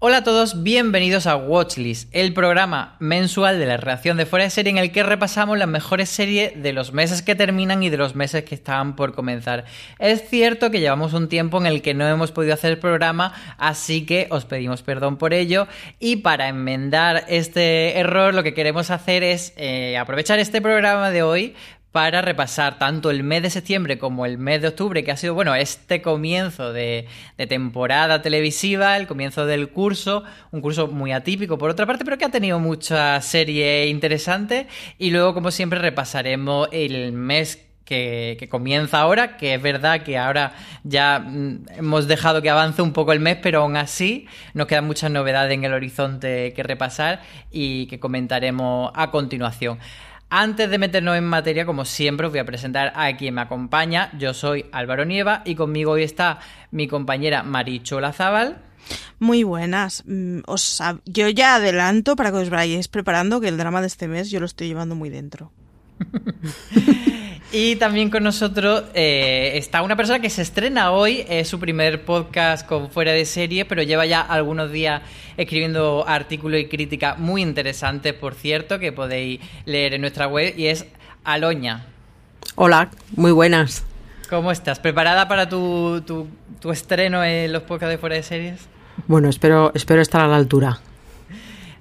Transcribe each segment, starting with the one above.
Hola a todos, bienvenidos a Watchlist, el programa mensual de la reacción de fuera de serie en el que repasamos las mejores series de los meses que terminan y de los meses que están por comenzar. Es cierto que llevamos un tiempo en el que no hemos podido hacer el programa, así que os pedimos perdón por ello y para enmendar este error lo que queremos hacer es eh, aprovechar este programa de hoy para repasar tanto el mes de septiembre como el mes de octubre, que ha sido, bueno, este comienzo de, temporada televisiva, el comienzo del curso, un curso muy atípico por otra parte, pero que ha tenido mucha serie interesante. Y luego, como siempre, repasaremos el mes que, que, comienza ahora, que es verdad que ahora ya mm, hemos dejado que avance un poco el mes, pero aún así nos quedan muchas novedades en el horizonte que repasar y que comentaremos a continuación. Antes de meternos en materia, como siempre, os voy a presentar a quien me acompaña. Yo soy Álvaro Nieva y conmigo hoy está mi compañera Maricho Lazábal. Muy buenas. Mm, os, yo ya adelanto para que os vayáis preparando que el drama de este mes yo lo estoy llevando muy dentro. y también con nosotros eh, está una persona que se estrena hoy, es su primer podcast con fuera de serie, pero lleva ya algunos días escribiendo artículos y críticas muy interesantes, por cierto, que podéis leer en nuestra web, y es Aloña. Hola, muy buenas. ¿Cómo estás? ¿Preparada para tu, tu estreno en los podcasts de fuera de series? Bueno, espero, espero estar a la altura.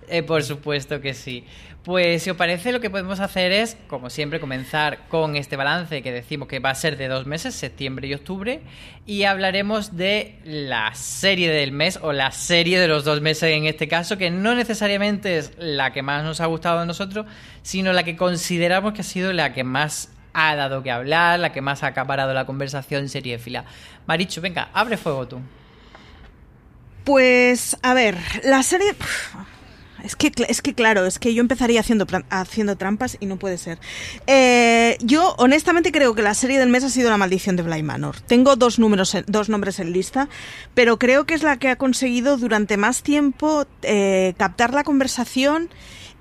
Eh, por supuesto que sí. Pues si os parece, lo que podemos hacer es, como siempre, comenzar con este balance que decimos que va a ser de dos meses, septiembre y octubre, y hablaremos de la serie del mes o la serie de los dos meses en este caso, que no necesariamente es la que más nos ha gustado a nosotros, sino la que consideramos que ha sido la que más ha dado que hablar, la que más ha acaparado la conversación fila. Marichu, venga, abre fuego tú. Pues, a ver, la serie... Es que, es que claro, es que yo empezaría haciendo, haciendo trampas y no puede ser. Eh, yo honestamente creo que la serie del mes ha sido La maldición de Bly Manor. Tengo dos, números dos nombres en lista, pero creo que es la que ha conseguido durante más tiempo eh, captar la conversación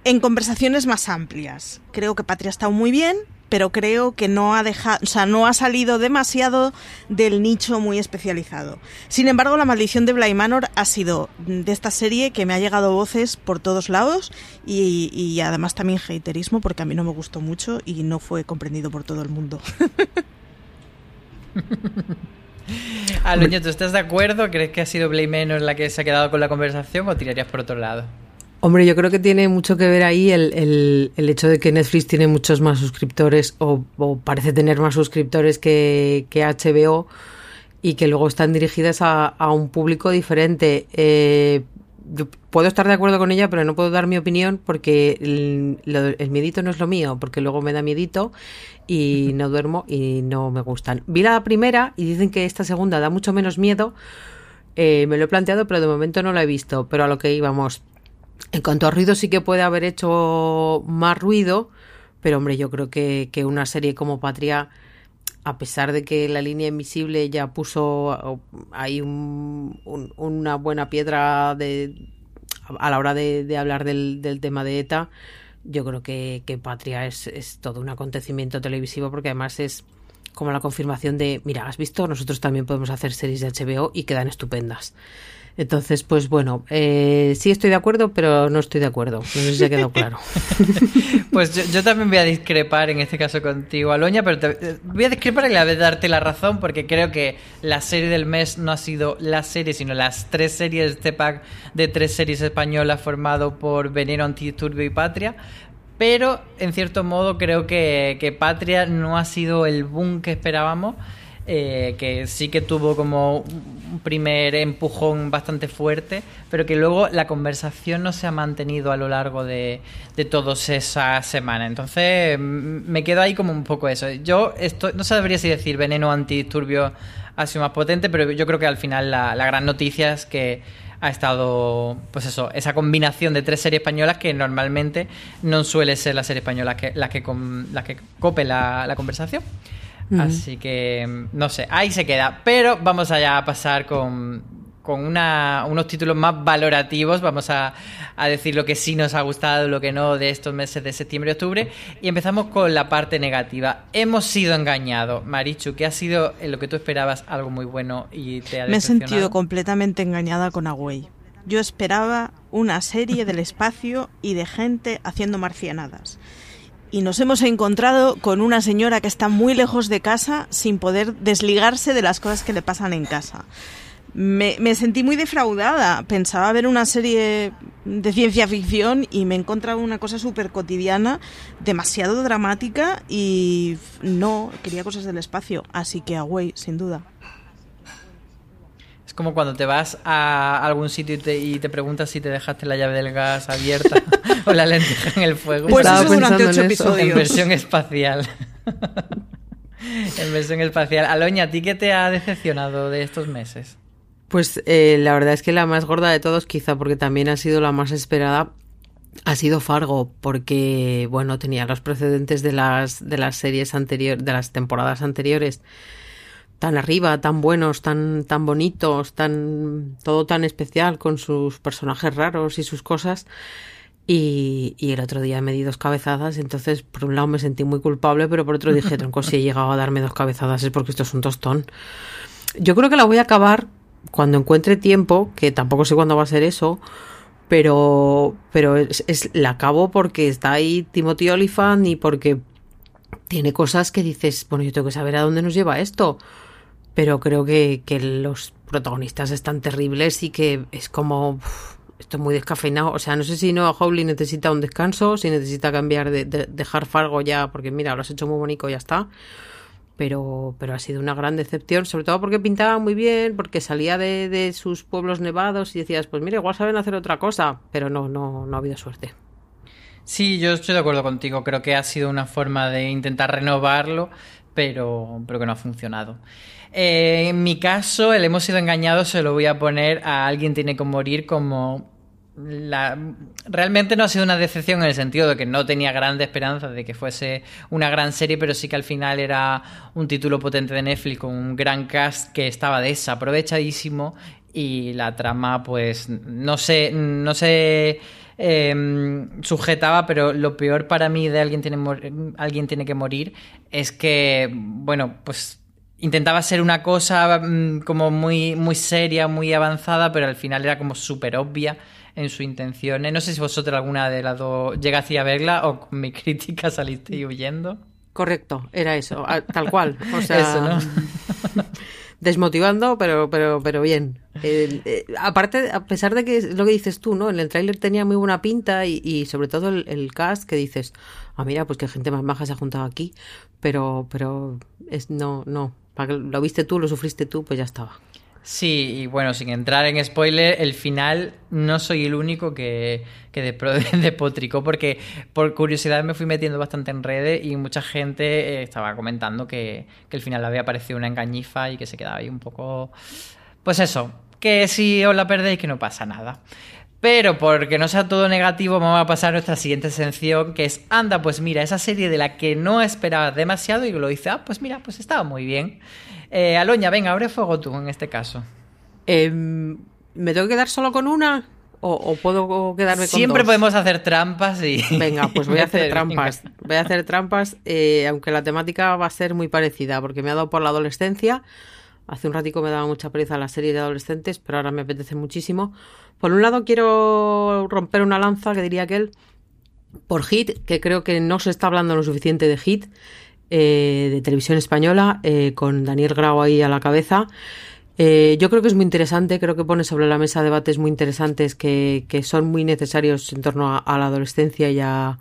en conversaciones más amplias. Creo que Patria ha estado muy bien, pero creo que no ha dejado, o sea, no ha salido demasiado del nicho muy especializado. Sin embargo, la maldición de Bly Manor ha sido de esta serie que me ha llegado voces por todos lados y, además también haterismo porque a mí no me gustó mucho y no fue comprendido por todo el mundo. Aloño, ¿tú estás de acuerdo? ¿Crees que ha sido Bly Manor la que se ha quedado con la conversación o tirarías por otro lado? Hombre, yo creo que tiene mucho que ver ahí el, el, hecho de que Netflix tiene muchos más suscriptores o, parece tener más suscriptores que, que, HBO y que luego están dirigidas a, a un público diferente. Eh, yo puedo estar de acuerdo con ella, pero no puedo dar mi opinión porque el, el, miedito no es lo mío, porque luego me da miedito y no duermo y no me gustan. Vi la primera y dicen que esta segunda da mucho menos miedo. Eh, me lo he planteado, pero de momento no la he visto. Pero a lo que íbamos, en cuanto a ruido sí que puede haber hecho más ruido, pero hombre, yo creo que, una serie como Patria, a pesar de que la línea invisible ya puso ahí una buena piedra a la hora de, hablar del, tema de ETA, yo creo que, Patria es, es, todo un acontecimiento televisivo porque además es como la confirmación de, mira, has visto, nosotros también podemos hacer series de HBO y quedan estupendas. Entonces, pues bueno, eh, sí estoy de acuerdo, pero no estoy de acuerdo. No sé si ha quedado claro. pues yo, también voy a discrepar en este caso contigo, Aloña, pero te, voy a discrepar y la vez darte la razón porque creo que la serie del mes no ha sido la serie, sino las tres series de este pack de tres series españolas formado por Veneno, Antidisturbio y Patria. Pero en cierto modo creo que, que Patria no ha sido el boom que esperábamos. Eh, que sí que tuvo como un primer empujón bastante fuerte, pero que luego la conversación no se ha mantenido a lo largo de, de todas esas semanas. Entonces me quedo ahí como un poco eso. Yo esto, no sabría si decir veneno antidisturbio ha sido más potente, pero yo creo que al final la, la gran noticia es que ha estado, pues eso, esa combinación de tres series españolas que normalmente no suele ser la serie española que, la que, la que cope la, la conversación. Así que, no sé, ahí se queda. Pero vamos allá a pasar con, con unos títulos más valorativos. Vamos a, decir lo que sí nos ha gustado, lo que no de estos meses de septiembre y octubre. Y empezamos con la parte negativa. Hemos sido engañados. Marichu, ¿qué ha sido en lo que tú esperabas algo muy bueno y te ha Me he sentido completamente engañada con Away. Yo esperaba una serie del espacio y de gente haciendo marcianadas y nos hemos encontrado con una señora que está muy lejos de casa sin poder desligarse de las cosas que le pasan en casa. Me, sentí muy defraudada. Pensaba ver una serie de ciencia ficción y me he encontrado una cosa súper cotidiana, demasiado dramática y no, quería cosas del espacio. Así que Away, sin duda como cuando te vas a algún sitio y te, preguntas si te dejaste la llave del gas abierta o la lenteja en el fuego. Pues eso durante ocho episodios. En versión espacial. en versión espacial. Aloña, ¿a ti qué te ha decepcionado de estos meses? Pues eh, la verdad es que la más gorda de todos, quizá porque también ha sido la más esperada, ha sido Fargo, porque bueno, tenía los precedentes de las, de las series anteriores, de las temporadas anteriores tan arriba, tan buenos, tan, tan bonitos, tan, todo tan especial con sus personajes raros y sus cosas. Y, y, el otro día me di dos cabezadas, entonces por un lado me sentí muy culpable, pero por otro dije, tronco, si he llegado a darme dos cabezadas es porque esto es un tostón. Yo creo que la voy a acabar cuando encuentre tiempo, que tampoco sé cuándo va a ser eso, pero, pero es, es la acabo porque está ahí Timothy Olyphant y porque tiene cosas que dices, bueno, yo tengo que saber a dónde nos lleva esto pero creo que, que los protagonistas están terribles y que es como esto es muy descafeinado. O sea, no sé si no Howley necesita un descanso, si necesita cambiar de, dejar Fargo ya, porque mira, lo has hecho muy bonito, ya está. Pero, pero ha sido una gran decepción, sobre todo porque pintaba muy bien, porque salía de, de sus pueblos nevados y decías, pues mira, igual saben hacer otra cosa, pero no, no, no ha habido suerte. Sí, yo estoy de acuerdo contigo. Creo que ha sido una forma de intentar renovarlo, pero, pero que no ha funcionado. Eh, en mi caso, el hemos sido engañados se lo voy a poner a alguien tiene que morir como la... realmente no ha sido una decepción en el sentido de que no tenía grandes esperanzas de que fuese una gran serie, pero sí que al final era un título potente de Netflix con un gran cast que estaba desaprovechadísimo y la trama pues no sé, no sé em, sujetaba, pero lo peor para mí de alguien tiene, alguien tiene que morir es que, bueno, pues intentaba ser una cosa mm, como muy, muy seria, muy avanzada, pero al final era como súper obvia en su intención. No sé si vosotros alguna de las dos llegaste a verla o con mi crítica saliste huyendo. Correcto, era eso, tal cual. O sea, desmotivando, pero, pero, pero bien. Eh, aparte, a pesar de que es lo que dices tú, ¿no? En el tráiler tenía muy buena pinta y, sobre todo el, cast que dices, ah, mira, pues que gente más maja se ha juntado aquí, pero, pero es, no, no, lo viste tú, lo sufriste tú, pues ya estaba. Sí, y bueno, sin entrar en spoiler, el final no soy el único que, que despotricó, porque por curiosidad me fui metiendo bastante en redes y mucha gente eh, estaba comentando que, que el final había parecido una engañifa y que se quedaba ahí un poco. Pues eso, que si os la perdéis, que no pasa nada. Pero porque no sea todo negativo, vamos a pasar a nuestra siguiente sección, que es, anda, pues mira, esa serie de la que no esperabas demasiado y lo dice, ah, pues mira, pues estaba muy bien. Eh, Aloña, venga, abre fuego tú en este caso. Em, ¿Me tengo que quedar solo con una? ¿O, puedo quedarme con Siempre podemos hacer trampas y... Venga, pues voy a hacer trampas. Voy a hacer trampas, eh, aunque la temática va a ser muy parecida, porque me ha dado por la adolescencia. Hace un ratico me daba mucha pereza la serie de adolescentes, pero ahora me apetece muchísimo. Por un lado quiero romper una lanza, que diría aquel, por Hit, que creo que no se está hablando lo suficiente de Hit, eh, de televisión española, eh, con Daniel Grau ahí a la cabeza. Eh, yo creo que es muy interesante, creo que pone sobre la mesa debates muy interesantes que, son muy necesarios en torno a, la adolescencia y a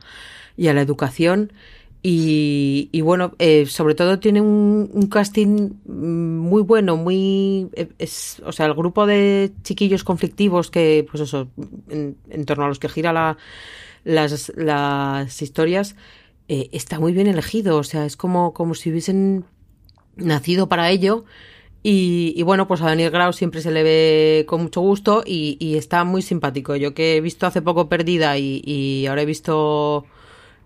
la educación. Y, y bueno, eh, sobre todo tiene un, casting muy bueno, muy... Es, o sea, el grupo de chiquillos conflictivos que, pues eso, en, torno a los que gira la, las, las historias, eh, está muy bien elegido. O sea, es como, como si hubiesen nacido para ello y, bueno, pues a Daniel Grau siempre se le ve con mucho gusto y, está muy simpático. Yo que he visto hace poco Perdida y, ahora he visto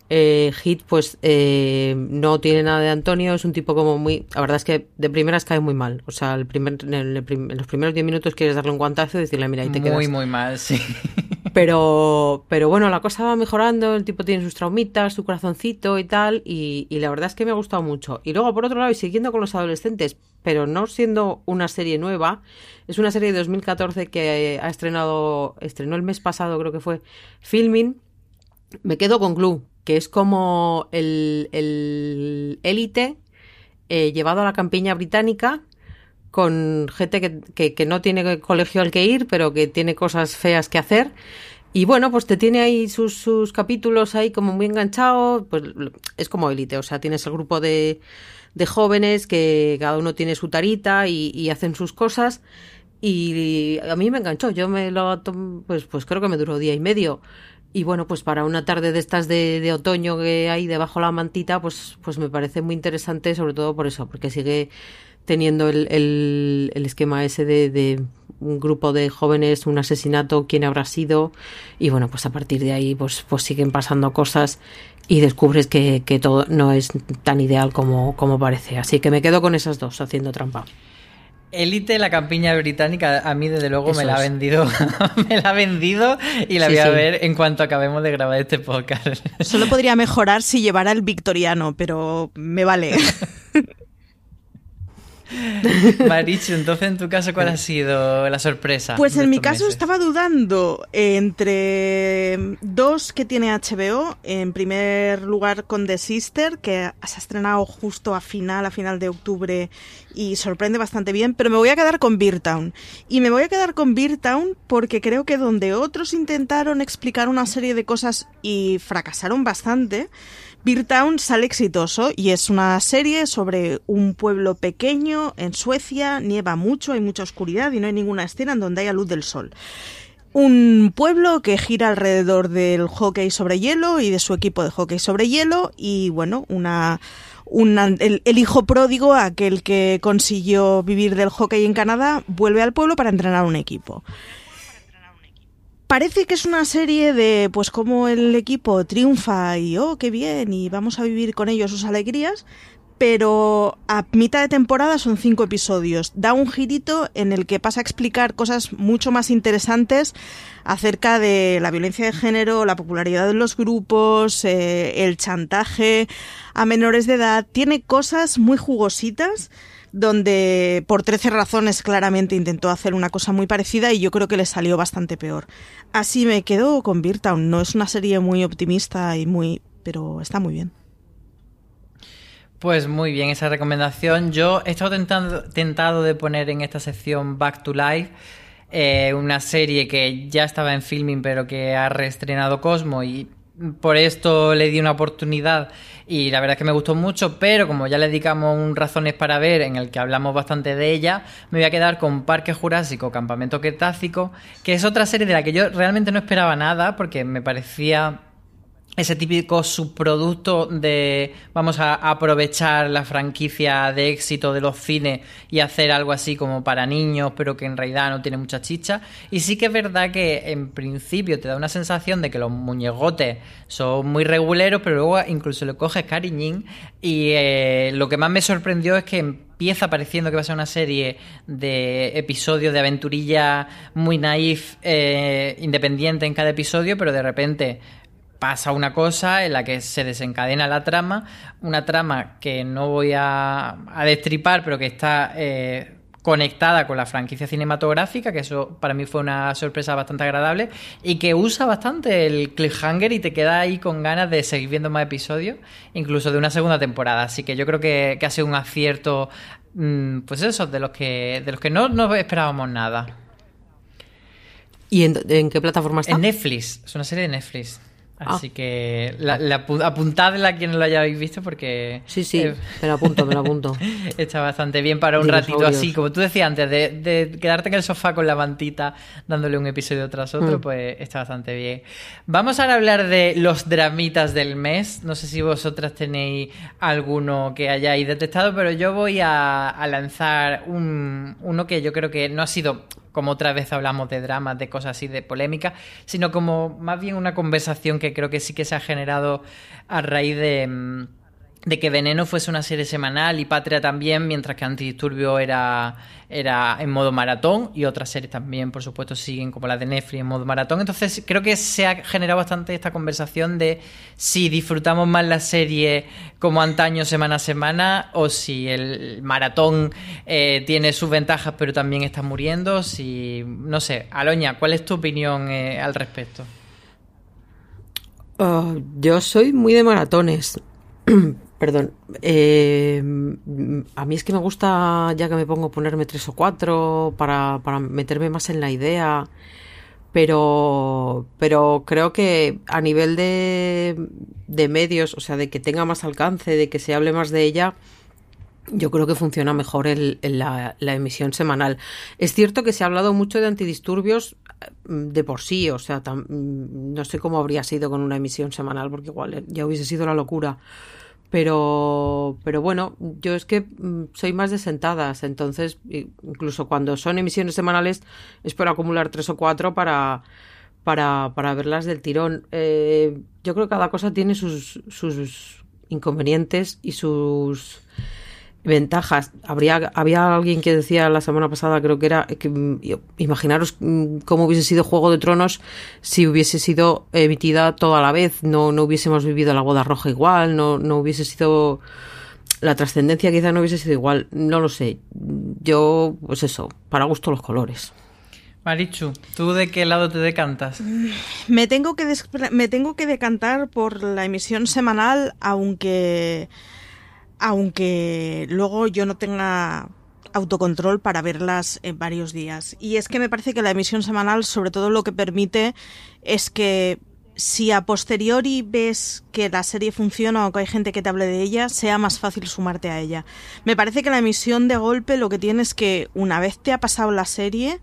eh, Hit, pues eh, no tiene nada de Antonio, es un tipo como muy... La verdad es que de primeras cae muy mal. O sea, el primer, en, los primeros 10 minutos quieres darle un guantazo y decirle, mira, ahí te quedas. Muy, muy mal, sí. Pero, pero bueno, la cosa va mejorando, el tipo tiene sus traumitas, su corazoncito y tal, y, y, la verdad es que me ha gustado mucho. Y luego, por otro lado, y siguiendo con los adolescentes, pero no siendo una serie nueva, es una serie de 2014 que ha estrenado, estrenó el mes pasado, creo que fue, Filming. Me quedo con Glue, que es como el élite eh, llevado a la campiña británica con gente que, que, no tiene colegio al que ir, pero que tiene cosas feas que hacer. Y bueno, pues te tiene ahí sus, sus capítulos ahí como muy enganchado, pues es como élite, o sea, tienes el grupo de, de jóvenes que cada uno tiene su tarita y, hacen sus cosas. Y a mí me enganchó, yo me lo pues, pues creo que me duró día y medio. Y bueno, pues para una tarde de estas de, otoño que hay debajo la mantita, pues, pues me parece muy interesante, sobre todo por eso, porque sigue teniendo el, el, el esquema ese de, de, un grupo de jóvenes, un asesinato, quién habrá sido, y bueno, pues a partir de ahí pues, pues siguen pasando cosas y descubres que, que todo no es tan ideal como, como parece. Así que me quedo con esas dos haciendo trampa. Elite, la campiña británica, a mí desde luego me la ha vendido, me la ha vendido y la voy a ver en cuanto acabemos de grabar este podcast. Solo podría mejorar si llevara el victoriano, pero me vale. Marichu, entonces en tu caso, ¿cuál ha sido la sorpresa? Pues en mi caso estaba dudando entre dos que tiene HBO. En primer lugar con The Sister, que se ha estrenado justo a final, a final de octubre y sorprende bastante bien, pero me voy a quedar con Beer Town. Y me voy a quedar con Beer Town porque creo que donde otros intentaron explicar una serie de cosas y fracasaron bastante, Beer Town sale exitoso y es una serie sobre un pueblo pequeño en Suecia, nieva mucho, hay mucha oscuridad y no hay ninguna escena en donde haya luz del sol. Un pueblo que gira alrededor del hockey sobre hielo y de su equipo de hockey sobre hielo y bueno, una, el, el, hijo pródigo, aquel que consiguió vivir del hockey en Canadá, vuelve al pueblo para entrenar un equipo. Parece que es una serie de pues cómo el equipo triunfa y oh, qué bien y vamos a vivir con ellos sus alegrías, pero a mitad de temporada son cinco episodios. Da un girito en el que pasa a explicar cosas mucho más interesantes acerca de la violencia de género, la popularidad de los grupos, eh, el chantaje a menores de edad. Tiene cosas muy jugositas donde por 13 razones claramente intentó hacer una cosa muy parecida y yo creo que le salió bastante peor. Así me quedo con Town. No es una serie muy optimista y muy... pero está muy bien. Pues muy bien esa recomendación. Yo he estado tentado de poner en esta sección Back to Life eh, una serie que ya estaba en filming pero que ha reestrenado Cosmo y por esto le di una oportunidad y la verdad es que me gustó mucho, pero como ya le dedicamos un Razones para ver en el que hablamos bastante de ella, me voy a quedar con Parque Jurásico, Campamento Cretácico, que es otra serie de la que yo realmente no esperaba nada porque me parecía ese típico subproducto de vamos a aprovechar la franquicia de éxito de los cines y hacer algo así como para niños, pero que en realidad no tiene mucha chicha. Y sí que es verdad que en principio te da una sensación de que los muñegotes son muy reguleros, pero luego incluso le coges cariñín. Y eh, lo que más me sorprendió es que empieza pareciendo que va a ser una serie de episodios de aventurilla muy naif, eh, independiente en cada episodio, pero de repente pasa una cosa en la que se desencadena la trama, una trama que no voy a, destripar, pero que está eh, conectada con la franquicia cinematográfica, que eso para mí fue una sorpresa bastante agradable, y que usa bastante el cliffhanger y te queda ahí con ganas de seguir viendo más episodios, incluso de una segunda temporada. Así que yo creo que, que ha sido un acierto, mm, pues eso, de los que, de los que no, no esperábamos nada. ¿Y en, qué plataforma está? En Netflix, es una serie de Netflix. Ah. Así que la, la, apuntadla a quien no lo hayáis visto porque... Sí, sí, me lo apunto, me lo apunto. Está bastante bien para un ratito así, como tú decías antes, de, quedarte en el sofá con la mantita dándole un episodio tras otro, mm. pues está bastante bien. Vamos ahora a hablar de los dramitas del mes. No sé si vosotras tenéis alguno que hayáis detectado, pero yo voy a, a lanzar un, uno que yo creo que no ha sido como otra vez hablamos de dramas, de cosas así, de polémica, sino como más bien una conversación que creo que sí que se ha generado a raíz de mm, de que Veneno fuese una serie semanal y Patria también, mientras que Antidisturbio era, era en modo maratón y otras series también, por supuesto, siguen como la de Netflix en modo maratón. Entonces creo que se ha generado bastante esta conversación de si disfrutamos más la serie como antaño semana a semana o si el maratón eh, tiene sus ventajas pero también está muriendo. Si, no sé, Aloña, ¿cuál es tu opinión eh, al respecto? Oh, yo soy muy de maratones. Perdón. Eh, a mí es que me gusta, ya que me pongo a ponerme tres o cuatro para, para meterme más en la idea. Pero, pero creo que a nivel de, de medios, o sea, de que tenga más alcance, de que se hable más de ella, yo creo que funciona mejor el, la, la, emisión semanal. Es cierto que se ha hablado mucho de antidisturbios mm, de por sí, o sea, mm, no sé cómo habría sido con una emisión semanal, porque igual ya hubiese sido la locura. Pero, pero bueno, yo es que mm, soy más de sentadas, entonces incluso cuando son emisiones semanales espero acumular tres o cuatro para, para, para verlas del tirón. Eh, yo creo que cada cosa tiene sus, sus inconvenientes y sus ventajas. Habría, había alguien que decía la semana pasada, creo que era, que mm, imaginaros mm, cómo hubiese sido Juego de Tronos si hubiese sido emitida toda la vez, no, no hubiésemos vivido la boda roja igual, no, no hubiese sido la trascendencia quizá no hubiese sido igual, no lo sé. Yo, pues eso, para gusto los colores. Marichu, ¿tú de qué lado te decantas? Me tengo que, me tengo que decantar por la emisión semanal, aunque aunque luego yo no tenga autocontrol para verlas en varios días. Y es que me parece que la emisión semanal sobre todo lo que permite es que si a posteriori ves que la serie funciona o que hay gente que te hable de ella, sea más fácil sumarte a ella. Me parece que la emisión de golpe lo que tiene es que una vez te ha pasado la serie,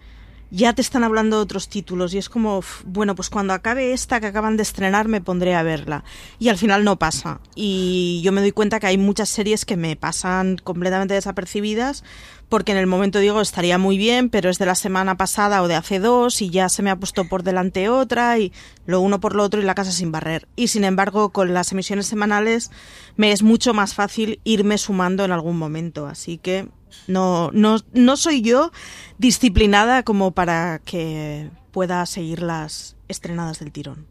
ya te están hablando de otros títulos y es como, bueno, pues cuando acabe esta que acaban de estrenar me pondré a verla. Y al final no pasa. Y yo me doy cuenta que hay muchas series que me pasan completamente desapercibidas porque en el momento digo estaría muy bien, pero es de la semana pasada o de hace dos y ya se me ha puesto por delante otra y lo uno por lo otro y la casa sin barrer. Y sin embargo, con las emisiones semanales me es mucho más fácil irme sumando en algún momento. Así que no, no, no soy yo disciplinada como para que pueda seguir las estrenadas del tirón.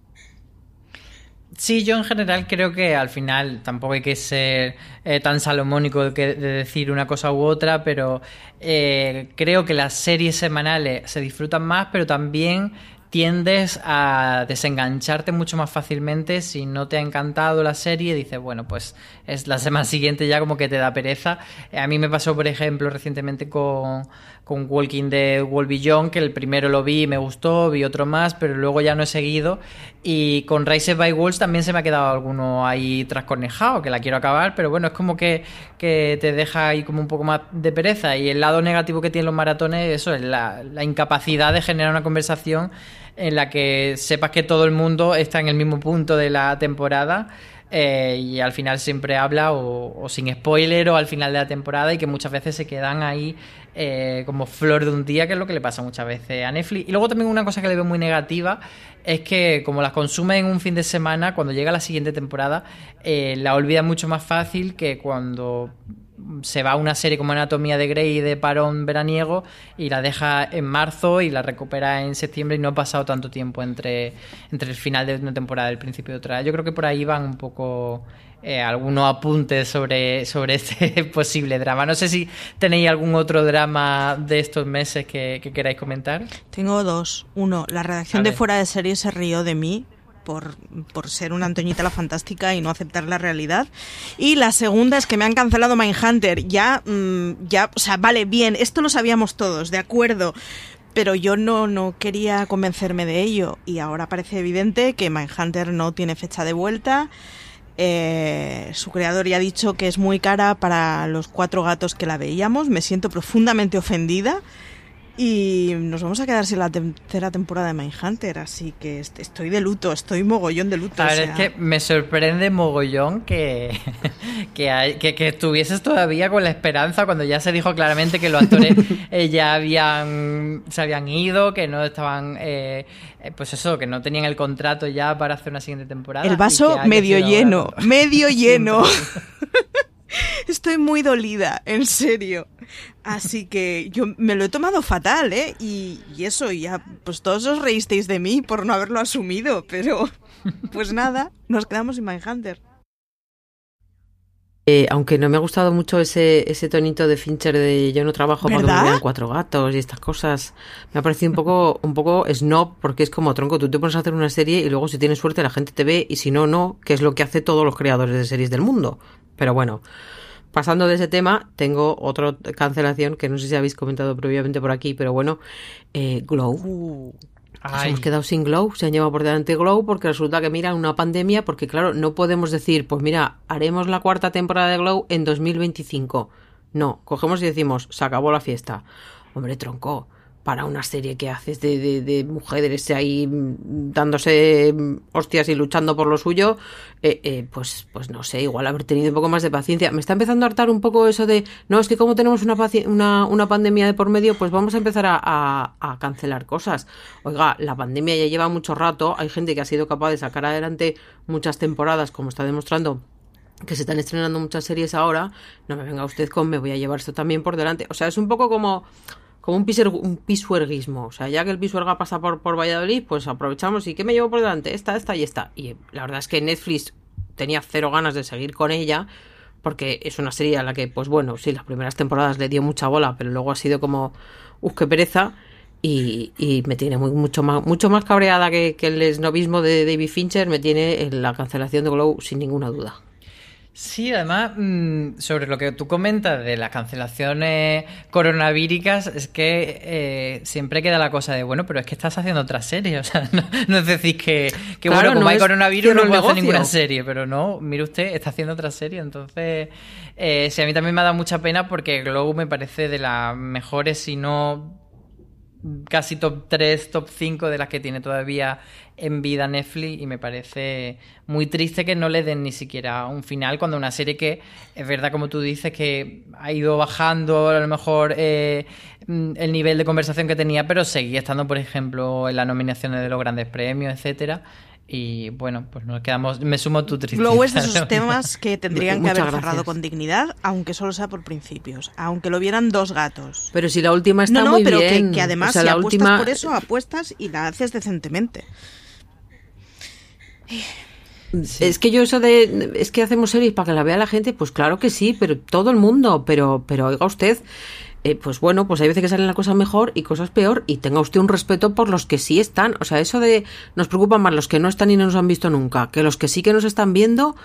Sí, yo en general creo que al final tampoco hay que ser eh, tan salomónico de, decir una cosa u otra, pero eh, creo que las series semanales se disfrutan más, pero también tiendes a desengancharte mucho más fácilmente si no te ha encantado la serie dices bueno pues es la semana siguiente ya como que te da pereza eh, a mí me pasó por ejemplo recientemente con, con Walking de Wall Beyond que el primero lo vi y me gustó vi otro más pero luego ya no he seguido. Y con Rise by Wolves también se me ha quedado alguno ahí trascornejado que la quiero acabar pero bueno es como que, que te deja ahí como un poco más de pereza. Y el lado negativo que tienen los maratones eso es la, la incapacidad de generar una conversación en la que sepas que todo el mundo está en el mismo punto de la temporada eh, y al final siempre habla o, sin spoiler o al final de la temporada y que muchas veces se quedan ahí eh, como flor de un día, que es lo que le pasa muchas veces a Netflix. Y luego también una cosa que le veo muy negativa es que como las consume en un fin de semana, cuando llega la siguiente temporada, eh, la olvida mucho más fácil que cuando se va a una serie como Anatomía de Grey de parón veraniego y la deja en marzo y la recupera en septiembre y no ha pasado tanto tiempo entre, entre el final de una temporada y el principio de otra. Yo creo que por ahí van un poco eh, algunos apuntes sobre, sobre este posible drama. No sé si tenéis algún otro drama de estos meses que, que queráis comentar. Tengo dos. Uno, la redacción de Fuera de Serie se rió de mí por, por, ser una Antoñita la fantástica y no aceptar la realidad. Y la segunda es que me han cancelado Mindhunter. Ya, mm, ya, o sea, vale, bien, esto lo sabíamos todos, de acuerdo. Pero yo no, no quería convencerme de ello. Y ahora parece evidente que Mindhunter no tiene fecha de vuelta. Eh, su creador ya ha dicho que es muy cara para los cuatro gatos que la veíamos. Me siento profundamente ofendida. Y nos vamos a quedar sin la tercera temporada de Mindhunter, así que estoy de luto, estoy mogollón de luto. A ver, es que me sorprende mogollón que, que, que, estuvieses todavía con la esperanza cuando ya se dijo claramente que los actores eh, ya habían, se habían ido, que no estaban, eh, eh, pues eso, que no tenían el contrato ya para hacer una siguiente temporada. El vaso medio lleno, medio lleno. Estoy muy dolida, en serio. Así que yo me lo he tomado fatal, ¿eh? Y, eso, ya, pues todos os reísteis de mí por no haberlo asumido, pero pues nada, nos quedamos sin Mindhunter. Eh, aunque no me ha gustado mucho ese, ese tonito de Fincher de yo no trabajo para que me vean cuatro gatos y estas cosas, me ha parecido un poco, un poco snob porque es como tronco, tú te pones a hacer una serie y luego si tienes suerte la gente te ve y si no, no, que es lo que hace todos los creadores de series del mundo. Pero bueno, pasando de ese tema, tengo otra cancelación que no sé si habéis comentado previamente por aquí, pero bueno, eh, Glow. Uh, nos hemos quedado sin Glow, se han llevado por delante Glow porque resulta que mira una pandemia, porque claro, no podemos decir, pues mira, haremos la cuarta temporada de Glow en 2025. No, cogemos y decimos, se acabó la fiesta. Hombre, tronco, para una serie que haces de, de, mujeres ahí dándose hostias y luchando por lo suyo, eh, eh, pues, pues no sé, igual haber tenido un poco más de paciencia. Me está empezando a hartar un poco eso de, no, es que como tenemos una, una, una pandemia de por medio, pues vamos a empezar a, a, cancelar cosas. Oiga, la pandemia ya lleva mucho rato, hay gente que ha sido capaz de sacar adelante muchas temporadas, como está demostrando que se están estrenando muchas series ahora, no me venga usted con me voy a llevar esto también por delante. O sea, es un poco como como un, un pisuerguismo. O sea, ya que el pisuerga pasa por, por Valladolid, pues aprovechamos y ¿qué me llevo por delante? Esta, esta y esta. Y la verdad es que Netflix tenía cero ganas de seguir con ella porque es una serie a la que, pues bueno, sí, las primeras temporadas le dio mucha bola, pero luego ha sido como, uff, qué pereza. Y, y, me tiene mucho, más, mucho más cabreada que, que el esnovismo de David Fincher, me tiene en la cancelación de Glow sin ninguna duda. Sí, además, mm, sobre lo que tú comentas de las cancelaciones coronavíricas, es que eh, siempre queda la cosa de, bueno, pero es que estás haciendo otra serie, o sea, no, es decir que, bueno, como hay coronavirus no puedo hacer ninguna serie, pero no, mire usted, está haciendo otra serie, entonces, eh, sí, a mí también me ha dado mucha pena porque Glow me parece de las mejores, si no casi top 3, top 5 de las que tiene todavía en vida Netflix y me parece muy triste que no le den ni siquiera un final cuando una serie que es verdad como tú dices que ha ido bajando a lo mejor eh, el nivel de conversación que tenía pero seguía estando por ejemplo en las nominaciones de los grandes premios etcétera y bueno, pues nos quedamos. Me sumo tu tristeza. Glow es de esos temas que tendrían que haber cerrado con dignidad, aunque solo sea por principios. Aunque lo vieran dos gatos. Pero si la última está no, no, pero Que, además, si apuestas por eso, apuestas y la haces decentemente. Es que yo eso de es que hacemos series para que la vea la gente, pues claro que sí, pero todo el mundo, pero pero oiga usted, eh, pues bueno, pues hay veces que salen las cosas mejor y cosas peor y tenga usted un respeto por los que sí están, o sea, eso de nos preocupan más los que no están y no nos han visto nunca, que los que sí que nos están viendo,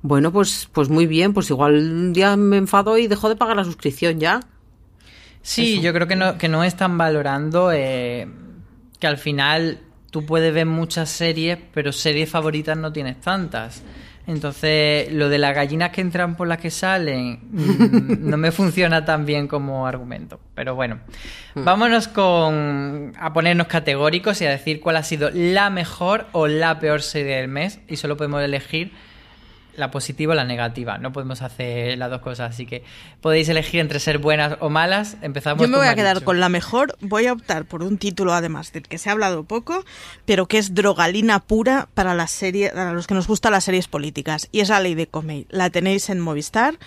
bueno, pues pues muy bien, pues igual un día me enfado y dejo de pagar la suscripción ya. Sí, yo creo que no que no están valorando eh, que al final tú puedes ver muchas series, pero series favoritas no tienes tantas. Entonces, lo de las gallinas que entran por las que salen mm, no me funciona tan bien como argumento. Pero bueno, hmm. vámonos con a ponernos categóricos y a decir cuál ha sido la mejor o la peor serie del mes. Y solo podemos elegir la positiva o la negativa. No podemos hacer las dos cosas, así que podéis elegir entre ser buenas o malas. Empezamos. Yo me voy a quedar con la mejor. Voy a optar por un título, además del que se ha hablado poco, pero que es drogalina pura para las series, para los que nos gustan las series políticas. Y es la ley de Comey. La tenéis en Movistar.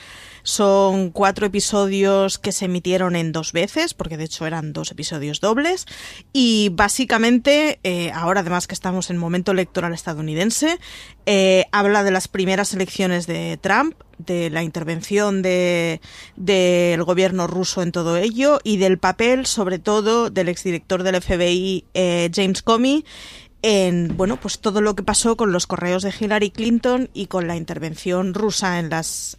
Son cuatro episodios que se emitieron en dos veces, porque de hecho eran dos episodios dobles. Y básicamente, eh, ahora además que estamos en momento electoral estadounidense, eh, habla de las primeras elecciones de Trump, de la intervención del de, gobierno ruso en todo ello y del papel, sobre todo, del exdirector del FBI, eh, James Comey, en bueno, pues todo lo que pasó con los correos de Hillary Clinton y con la intervención rusa en las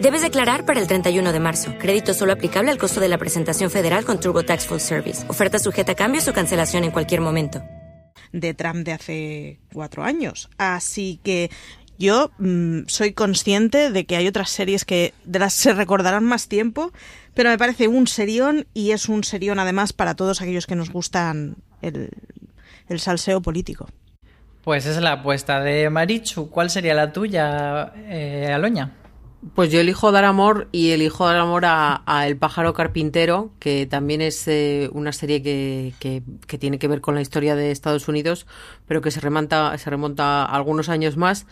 Debes declarar para el 31 de marzo. Crédito solo aplicable al costo de la presentación federal con TurboTax Full Service. Oferta sujeta a cambios o cancelación en cualquier momento. De Trump de hace cuatro años. Así que yo mm, soy consciente de que hay otras series que de las se recordarán más tiempo, pero me parece un serión y es un serión además para todos aquellos que nos gustan el, el salseo político. Pues esa es la apuesta de Marichu. ¿Cuál sería la tuya, eh, Aloña? Pues yo elijo dar amor y elijo dar amor a, El pájaro carpintero, que también es eh, una serie que, que, tiene que ver con la historia de Estados Unidos, pero que se remonta, se remonta algunos años más.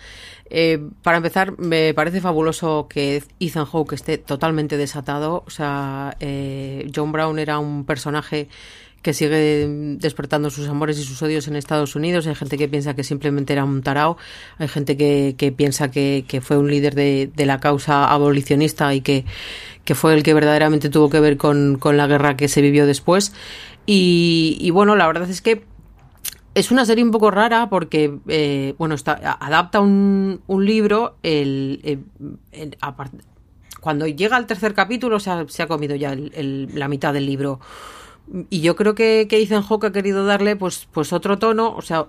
Eh, para empezar, me parece fabuloso que Ethan Hawke esté totalmente desatado. O sea, eh, John Brown era un personaje que sigue despertando sus amores y sus odios en Estados Unidos. Hay gente que piensa que simplemente era un tarao. Hay gente que, que piensa que, que, fue un líder de, de, la causa abolicionista y que, que, fue el que verdaderamente tuvo que ver con, con la guerra que se vivió después. Y, bueno, la verdad es que es una serie un poco rara porque, eh, bueno, está, adapta un, un libro. El, el, cuando llega al tercer capítulo se ha, se ha comido ya la mitad del libro y yo creo que, que Ethan Hawke ha querido darle pues, pues otro tono, o sea,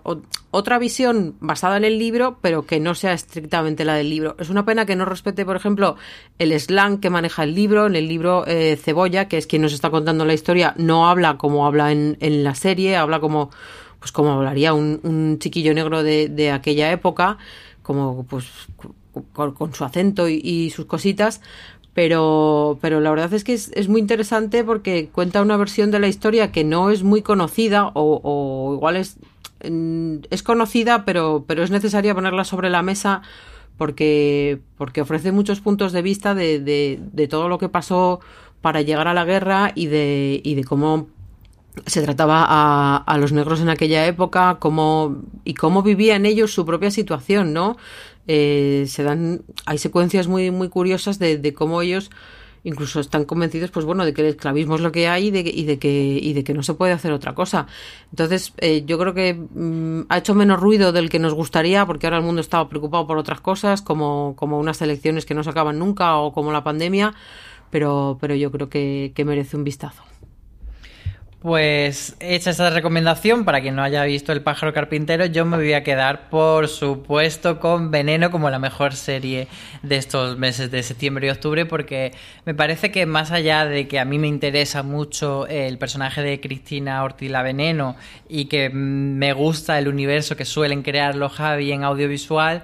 otra visión basada en el libro, pero que no sea estrictamente la del libro. Es una pena que no respete, por ejemplo, el slang que maneja el libro. En el libro eh, Cebolla, que es quien nos está contando la historia, no habla como habla en, en la serie, habla como, pues como hablaría un, un chiquillo negro de, de aquella época, como pues con, con su acento y, y sus cositas, pero, pero la verdad es que es, es, muy interesante porque cuenta una versión de la historia que no es muy conocida o, o igual es, es conocida, pero, pero es necesaria ponerla sobre la mesa porque, porque ofrece muchos puntos de vista de, de, de todo lo que pasó para llegar a la guerra y de, y de cómo se trataba a, a, los negros en aquella época cómo, y cómo vivían ellos su propia situación, ¿no? Eh, se dan, hay secuencias muy, muy curiosas de, de, cómo ellos incluso están convencidos, pues bueno, de que el esclavismo es lo que hay y de, y de que, y de que no se puede hacer otra cosa. Entonces, eh, yo creo que mm, ha hecho menos ruido del que nos gustaría, porque ahora el mundo estaba preocupado por otras cosas, como, como unas elecciones que no se acaban nunca o como la pandemia, pero, pero yo creo que, que merece un vistazo. Pues hecha esta recomendación, para quien no haya visto El pájaro carpintero, yo me voy a quedar, por supuesto, con Veneno como la mejor serie de estos meses de septiembre y octubre, porque me parece que más allá de que a mí me interesa mucho el personaje de Cristina Ortila Veneno y que me gusta el universo que suelen crear los Javi en audiovisual,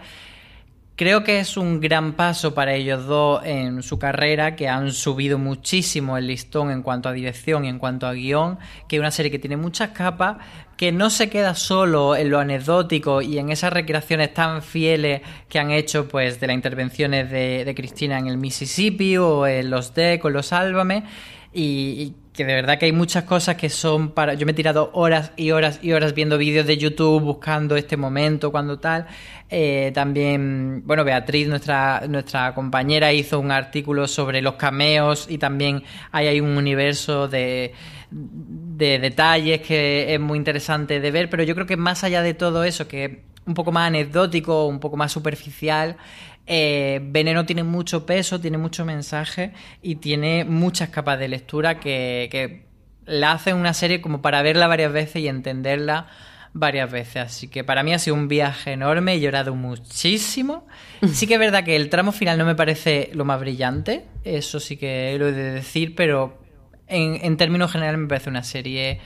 Creo que es un gran paso para ellos dos en su carrera, que han subido muchísimo el listón en cuanto a dirección y en cuanto a guion, que es una serie que tiene muchas capas, que no se queda solo en lo anecdótico y en esas recreaciones tan fieles que han hecho pues de las intervenciones de, Cristina en el Mississippi o en los D con los Álvame, y que de verdad que hay muchas cosas que son para... Yo me he tirado horas y horas y horas viendo vídeos de YouTube buscando este momento, cuando tal. Eh, también, bueno, Beatriz, nuestra, nuestra compañera, hizo un artículo sobre los cameos y también hay, hay un universo de, de detalles que es muy interesante de ver, pero yo creo que más allá de todo eso, que un poco más anecdótico, un poco más superficial, eh, Veneno tiene mucho peso, tiene mucho mensaje y tiene muchas capas de lectura que, que la hacen una serie como para verla varias veces y entenderla varias veces. Así que para mí ha sido un viaje enorme, he llorado muchísimo. Sí que es verdad que el tramo final no me parece lo más brillante, eso sí que lo he de decir, pero en, en términos generales me parece una serie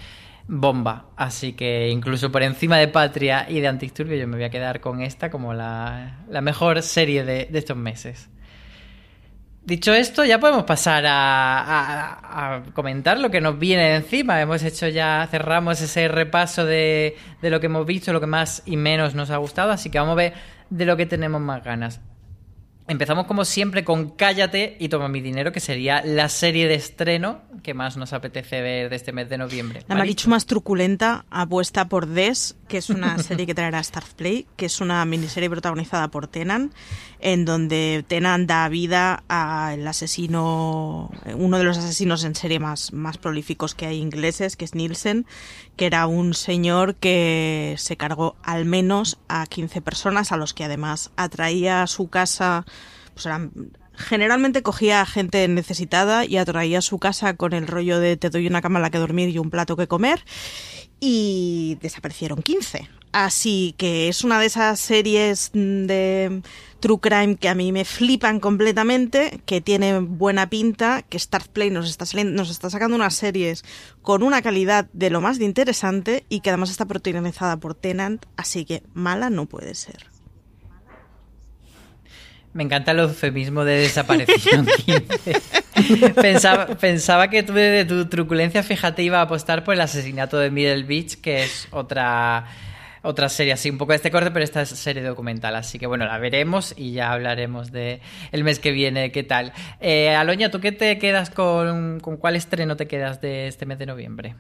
bomba. Así que incluso por encima de Patria y de Antisturbio yo me voy a quedar con esta como la, mejor serie de, estos meses. Dicho esto, ya podemos pasar a, comentar lo que nos viene encima. Hemos hecho ya, cerramos ese repaso de, de lo que hemos visto, lo que más y menos nos ha gustado, así que vamos a ver de lo que tenemos más ganas. Empezamos como siempre con Cállate y Toma mi dinero, que sería la serie de estreno que más nos apetece ver de este mes de noviembre. La Marichu más truculenta apuesta por Des, que es una serie que traerá Play, que es una miniserie protagonizada por Tenan, en donde Tenan da vida al asesino, uno de los asesinos en serie más, más prolíficos que hay ingleses, que es Nielsen, que era un señor que se cargó al menos a 15 personas, a los que además atraía a su casa pues generalmente cogía a gente necesitada y atraía a su casa con el rollo de te doy una cama en la que dormir y un plato que comer y desaparecieron 15. Así que es una de esas series de True Crime que a mí me flipan completamente, que tiene buena pinta, que Play nos está, nos está sacando unas series con una calidad de lo más de interesante y que además está protagonizada por Tenant, así que mala no puede ser. Me encanta el eufemismo de desaparición pensaba, pensaba que tú de tu truculencia, fíjate, iba a apostar por el asesinato de Middle Beach, que es otra otra serie así, un poco de este corte, pero esta es serie documental, así que bueno, la veremos y ya hablaremos de el mes que viene, qué tal. Eh, Aloña, ¿tú qué te quedas con, con cuál estreno te quedas de este mes de noviembre?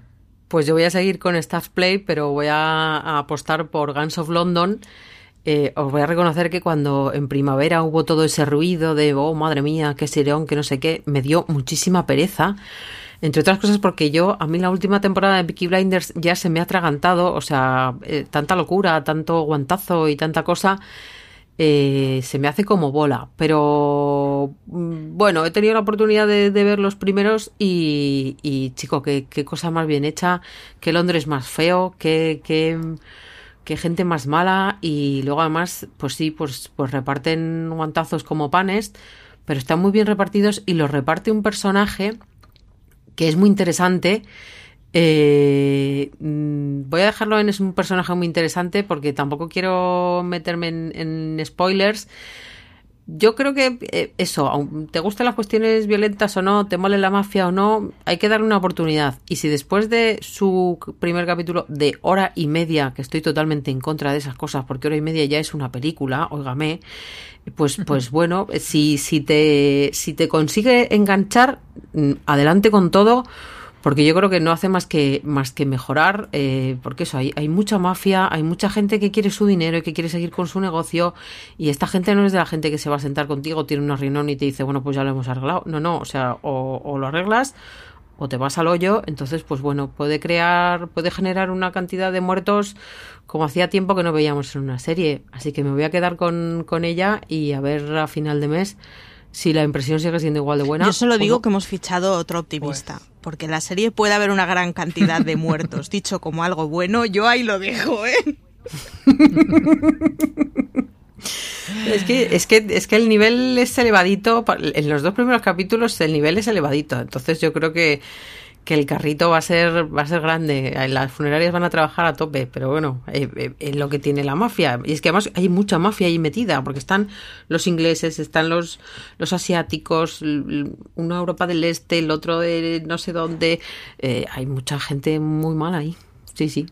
Pues yo voy a seguir con Staff Play, pero voy a apostar por Guns of London eh, os voy a reconocer que cuando en primavera hubo todo ese ruido de, oh, madre mía, qué sirón, que no sé qué, me dio muchísima pereza. Entre otras cosas porque yo, a mí la última temporada de Peaky Blinders ya se me ha atragantado, o sea, eh, tanta locura, tanto guantazo y tanta cosa, eh, se me hace como bola. Pero mm, bueno, he tenido la oportunidad de, ver los primeros y, y chico, qué, qué, cosa más bien hecha, qué Londres más feo, qué... qué gente más mala y luego además, pues sí, pues, pues reparten guantazos como panes, pero están muy bien repartidos y los reparte un personaje que es muy interesante. Eh, mm, voy a dejarlo en es un personaje muy interesante porque tampoco quiero meterme en spoilers, yo creo que eh, eso, te gustan las cuestiones violentas o no, te mole la mafia o no, hay que darle una oportunidad. Y si después de su primer capítulo de hora y media, que estoy totalmente en contra de esas cosas, porque hora y media ya es una película, óigame, pues, pues bueno, si, si, te, si te consigue enganchar, mm, adelante con todo porque yo creo que no hace más que, más que mejorar, eh, porque eso, hay, hay mucha mafia, hay mucha gente que quiere su dinero y que quiere seguir con su negocio, y esta gente no es de la gente que se va a sentar contigo, tiene una reunión y te dice, bueno, pues ya lo hemos arreglado. No, no, o sea, o, lo arreglas o te vas al hoyo, entonces, pues bueno, puede crear, puede generar una cantidad de muertos como hacía tiempo que no veíamos en una serie. Así que me voy a quedar con, con ella y a ver a final de mes si la impresión sigue siendo igual de buena. Yo solo digo que hemos fichado otro optimista, pues. porque en la serie puede haber una gran cantidad de muertos. Dicho como algo bueno, yo ahí lo dejo, ¿eh? Es que, es que, es que el nivel es elevadito. En los dos primeros capítulos el nivel es elevadito. Entonces yo creo que que el carrito va a ser va a ser grande, las funerarias van a trabajar a tope, pero bueno, eh, eh, es lo que tiene la mafia. Y es que además hay mucha mafia ahí metida, porque están los ingleses, están los, los asiáticos, una Europa del Este, el otro de no sé dónde. Eh, hay mucha gente muy mala ahí. Sí, sí.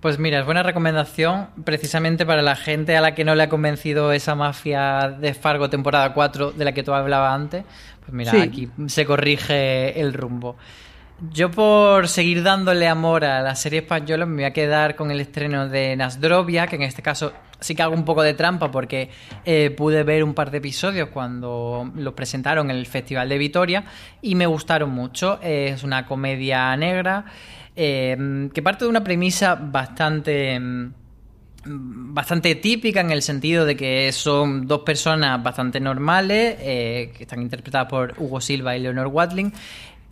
Pues mira, es buena recomendación precisamente para la gente a la que no le ha convencido esa mafia de Fargo temporada 4 de la que tú hablabas antes. Pues mira, aquí se corrige el rumbo. Yo por seguir dándole amor a la serie española me voy a quedar con el estreno de Nasdrovia, que en este caso sí que hago un poco de trampa porque eh, pude ver un par de episodios cuando los presentaron en el Festival de Vitoria y me gustaron mucho. es una comedia negra eh, que parte de una premisa bastante bastante típica en el sentido de que son dos personas bastante normales eh, que están interpretadas por Hugo Silva y Leonor Watling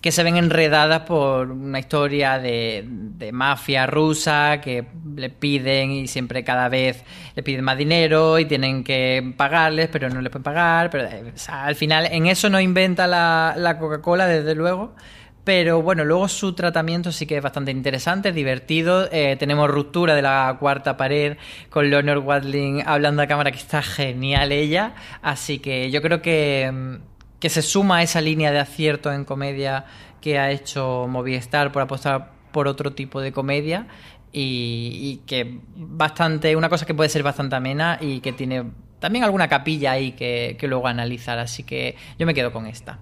que se ven enredadas por una historia de, mafia rusa que le piden y siempre cada vez le piden más dinero y tienen que pagarles, pero no les pueden pagar. Pero al final en eso no inventa la, la Coca-Cola, desde luego. Pero bueno, luego su tratamiento sí que es bastante interesante, divertido. Eh, tenemos ruptura de la cuarta pared con Leonard Watling hablando a cámara, que está genial ella. Así que yo creo que, mm, que se suma a esa línea de acierto en comedia que ha hecho Movistar por apostar por otro tipo de comedia. Y, que bastante, una cosa que puede ser bastante amena y que tiene también alguna capilla ahí que, que luego analizar. Así que yo me quedo con esta.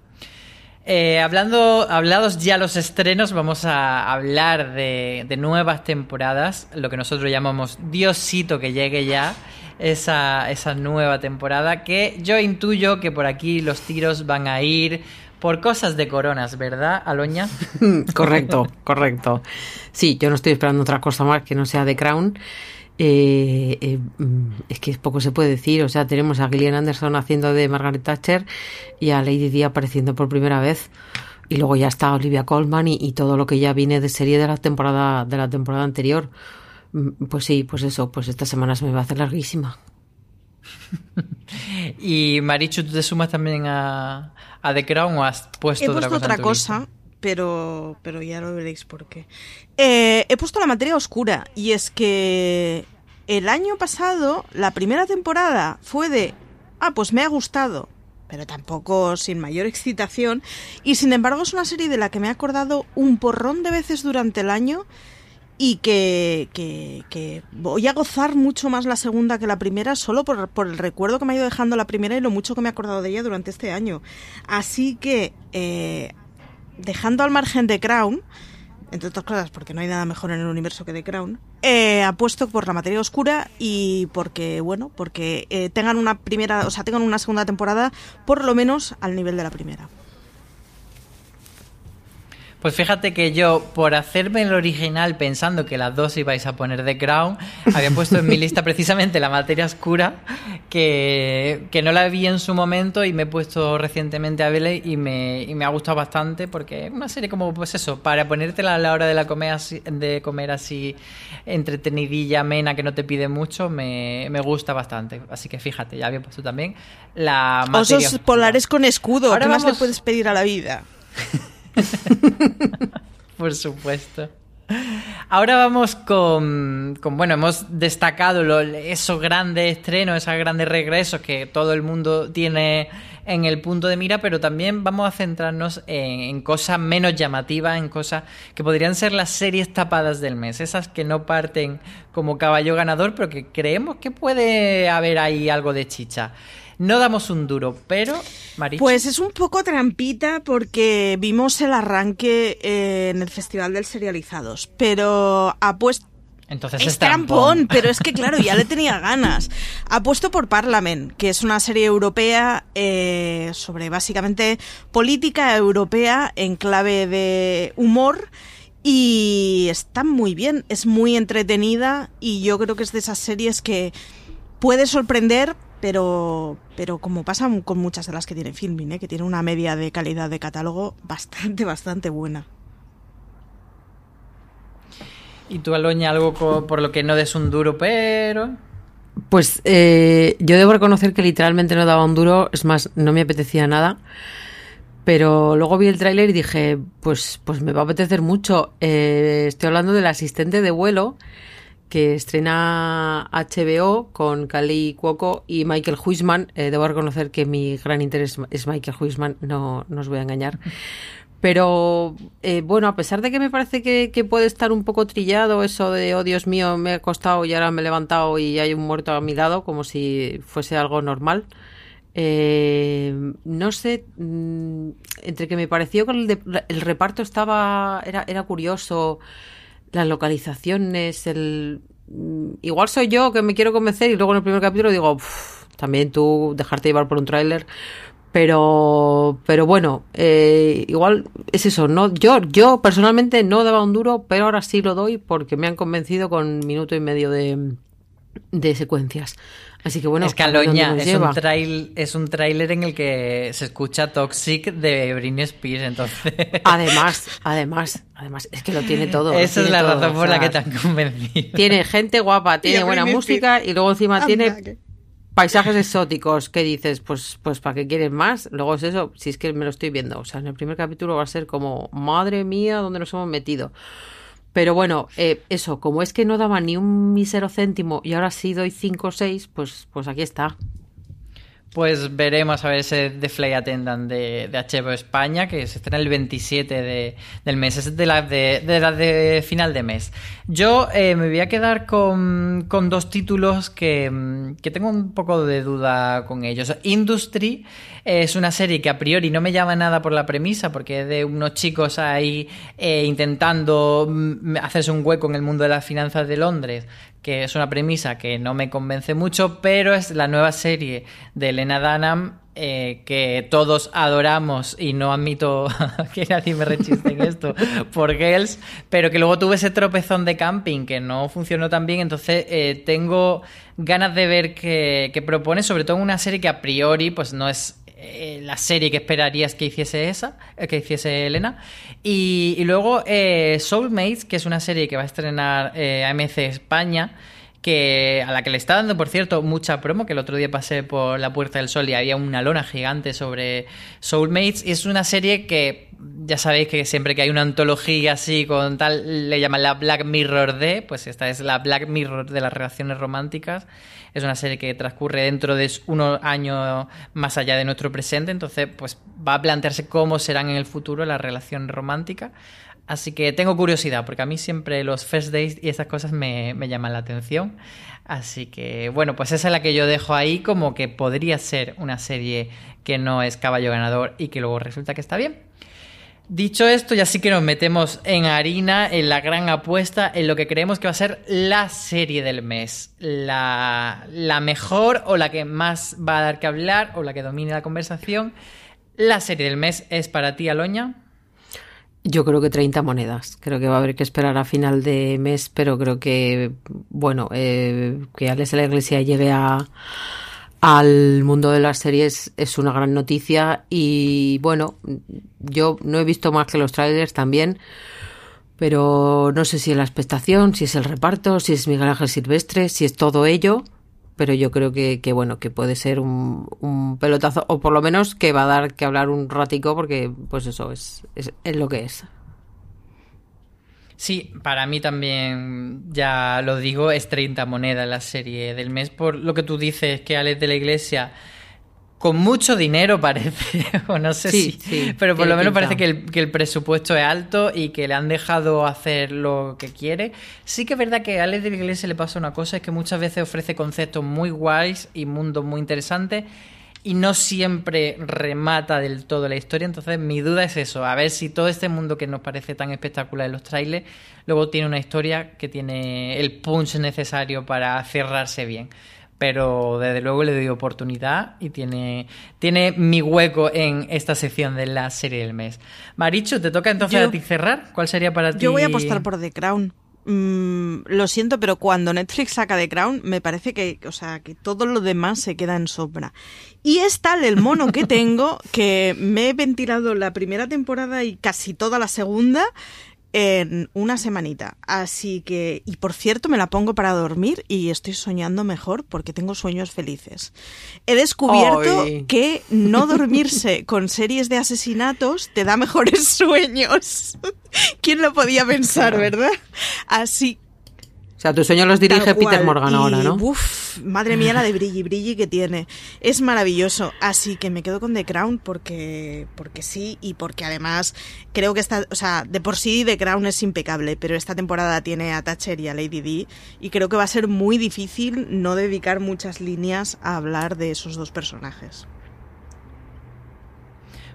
Eh, hablando, hablados ya los estrenos, vamos a hablar de, nuevas temporadas, lo que nosotros llamamos Diosito que llegue ya, esa, esa nueva temporada, que yo intuyo que por aquí los tiros van a ir por cosas de coronas, ¿verdad, Aloña? correcto, correcto. Sí, yo no estoy esperando otra cosa más que no sea The Crown. Eh, eh, mm, es que poco se puede decir. O sea, tenemos a Gillian Anderson haciendo de Margaret Thatcher y a Lady Di apareciendo por primera vez. Y luego ya está Olivia Colman y, todo lo que ya viene de serie de la temporada de la temporada anterior. Mm, pues sí, pues eso, pues esta semana se me va a hacer larguísima. y Marichu, ¿tú te sumas también a, a The Crown o has puesto, He puesto otra cosa? pero, pero ya lo veréis por qué. Eh, he puesto la materia oscura y es que el año pasado la primera temporada fue de, ah, pues me ha gustado, pero tampoco sin mayor excitación y sin embargo es una serie de la que me he acordado un porrón de veces durante el año y que, que, voy a gozar mucho más la segunda que la primera solo por, por, el recuerdo que me ha ido dejando la primera y lo mucho que me he acordado de ella durante este año. Así que eh, dejando al margen de Crown, entre otras cosas porque no hay nada mejor en el universo que The Crown, eh, apuesto por la materia oscura y porque, bueno, porque eh, tengan una primera, o sea, tengan una segunda temporada por lo menos al nivel de la primera. Pues fíjate que yo, por hacerme el original pensando que las dos ibais a poner The Crown, había puesto en mi lista precisamente la materia oscura, que, no la vi en su momento y me he puesto recientemente a verla y me, y me ha gustado bastante porque es una serie como, pues eso, para ponértela a la hora de, la comer así, de comer así entretenidilla, amena, que no te pide mucho, me, gusta bastante. Así que fíjate, ya había puesto también la materia Osos polares con escudo, Ahora ¿qué más le puedes pedir a la vida? Por supuesto. Ahora vamos con, bueno, hemos destacado esos grandes estrenos, esos grandes regresos que todo el mundo tiene en el punto de mira, pero también vamos a centrarnos en, cosas menos llamativas, en cosas que podrían ser las series tapadas del mes, esas que no parten como caballo ganador, pero que creemos que puede haber ahí algo de chicha. No damos un duro, pero, Pues es un poco trampita porque vimos el arranque eh, en el Festival del Serializados, pero apuesto... Entonces es, trampón, pero es que claro, ya le tenía ganas. Apuesto por Parlament, que es una serie europea eh, sobre básicamente política europea en clave de humor y está muy bien, es muy entretenida y yo creo que es de esas series que puede sorprender, pero, pero como pasa con muchas de las que tiene Filming, ¿eh? que tiene una media de calidad de catálogo bastante, bastante buena. ¿Y tú, Aloña, algo por lo que no des un duro, pero...? Pues eh, yo debo reconocer que literalmente no daba un duro, es más, no me apetecía nada. Pero luego vi el tráiler y dije, pues, pues me va a apetecer mucho. Eh, estoy hablando del asistente de vuelo, que estrena HBO con Kali Cuoco y Michael Huisman. Eh, debo reconocer que mi gran interés es Michael Huisman, no, no os voy a engañar. Pero eh, bueno, a pesar de que me parece que, puede estar un poco trillado eso de, oh Dios mío, me he acostado y ahora me he levantado y hay un muerto a mi lado, como si fuese algo normal. Eh, no sé, mm, entre que me pareció que el, el reparto estaba, era, era curioso, las localizaciones, el... Mm, igual soy yo que me quiero convencer y luego en el primer capítulo digo, también tú dejarte llevar por un tráiler. Pero, pero bueno, eh, igual es eso. No, yo, yo personalmente no daba un duro, pero ahora sí lo doy porque me han convencido con minuto y medio de, de secuencias. Así que bueno, es Caloña, es un, trail, es un tráiler en el que se escucha Toxic de Britney Spears, entonces. Además, además, además, es que lo tiene todo. Esa es la razón por la que te han convencido. Tiene gente guapa, tiene buena música y luego encima tiene paisajes exóticos, ¿qué dices? Pues, pues ¿para qué quieres más? Luego es eso, si es que me lo estoy viendo. O sea, en el primer capítulo va a ser como, madre mía, ¿dónde nos hemos metido? Pero bueno, eh, eso, como es que no daba ni un mísero céntimo y ahora sí doy 5 o 6, pues, pues aquí está. Pues veremos a ver ese The Fly Attendant de, de HBO España, que se estrena el 27 de, del mes, es de la de, de, la de final de mes. Yo eh, me voy a quedar con, con dos títulos que, que, tengo un poco de duda con ellos. Industry es una serie que a priori no me llama nada por la premisa, porque es de unos chicos ahí eh, intentando mm, hacerse un hueco en el mundo de las finanzas de Londres que es una premisa que no me convence mucho, pero es la nueva serie de Elena Dunham eh, que todos adoramos y no admito que nadie me rechiste en esto por Girls, pero que luego tuve ese tropezón de camping que no funcionó tan bien, entonces eh, tengo ganas de ver qué, qué propone, sobre todo en una serie que a priori pues no es eh, la serie que esperarías que hiciese esa, eh, que hiciese Elena. Y, y luego eh, Soulmates, que es una serie que va a estrenar AMC España, que a la que le está dando, por cierto, mucha promo, que el otro día pasé por la Puerta del Sol y había una lona gigante sobre Soulmates. Y es una serie que ya sabéis que siempre que hay una antología así con tal, le llaman la Black Mirror de, pues esta es la Black Mirror de las relaciones románticas. Es una serie que transcurre dentro de unos años más allá de nuestro presente, entonces pues va a plantearse cómo serán en el futuro las relaciones románticas. Así que tengo curiosidad, porque a mí siempre los first days y esas cosas me, me, llaman la atención. Así que, bueno, pues esa es la que yo dejo ahí como que podría ser una serie que no es caballo ganador y que luego resulta que está bien. Dicho esto, ya sí que nos metemos en harina, en la gran apuesta, en lo que creemos que va a ser la serie del mes. La, la mejor o la que más va a dar que hablar o la que domine la conversación. La serie del mes es para ti, Aloña. Yo creo que 30 monedas. Creo que va a haber que esperar a final de mes, pero creo que, bueno, eh, que Alex de la Iglesia llegue a, al mundo de las series es una gran noticia y, bueno, yo no he visto más que los trailers también, pero no sé si es la expectación, si es el reparto, si es Miguel Ángel Silvestre, si es todo ello pero yo creo que, que bueno, que puede ser un, un, pelotazo, o por lo menos que va a dar que hablar un ratico, porque pues eso es, es, es, lo que es. Sí, para mí también, ya lo digo, es 30 monedas la serie del mes, por lo que tú dices que Alex de la Iglesia con mucho dinero parece, o no sé sí, si, sí, pero por lo menos parece que el, que el, presupuesto es alto y que le han dejado hacer lo que quiere. Sí que es verdad que a Alex de la Iglesia le pasa una cosa, es que muchas veces ofrece conceptos muy guays y mundos muy interesantes y no siempre remata del todo la historia, entonces mi duda es eso, a ver si todo este mundo que nos parece tan espectacular en los trailers, luego tiene una historia que tiene el punch necesario para cerrarse bien pero desde luego le doy oportunidad y tiene, tiene mi hueco en esta sección de la serie del mes. Maricho, ¿te toca entonces Yo- a ti cerrar? ¿Cuál sería para ti? Yo voy a apostar por The Crown. Mm, lo siento, pero cuando Netflix saca The Crown, me parece que, o sea, que todo lo demás se queda en sombra. Y es tal el mono que tengo que me he ventilado la primera temporada y casi toda la segunda en una semanita. Así que, y por cierto, me la pongo para dormir y estoy soñando mejor porque tengo sueños felices. He descubierto que no dormirse con series de asesinatos te da mejores sueños. ¿Quién lo podía pensar, verdad? Así sea, tu sueño los dirige Peter. Morgan Y, ahora, ¿no? Uf, madre mía la de brilli brilli que tiene. Es maravilloso. Así que me quedo con The Crown porque, porque sí y porque además creo que esta, o sea, de por sí The Crown es impecable, pero esta temporada tiene a Thatcher y a Lady Di y creo que va a ser muy difícil no dedicar muchas líneas a hablar de esos dos personajes.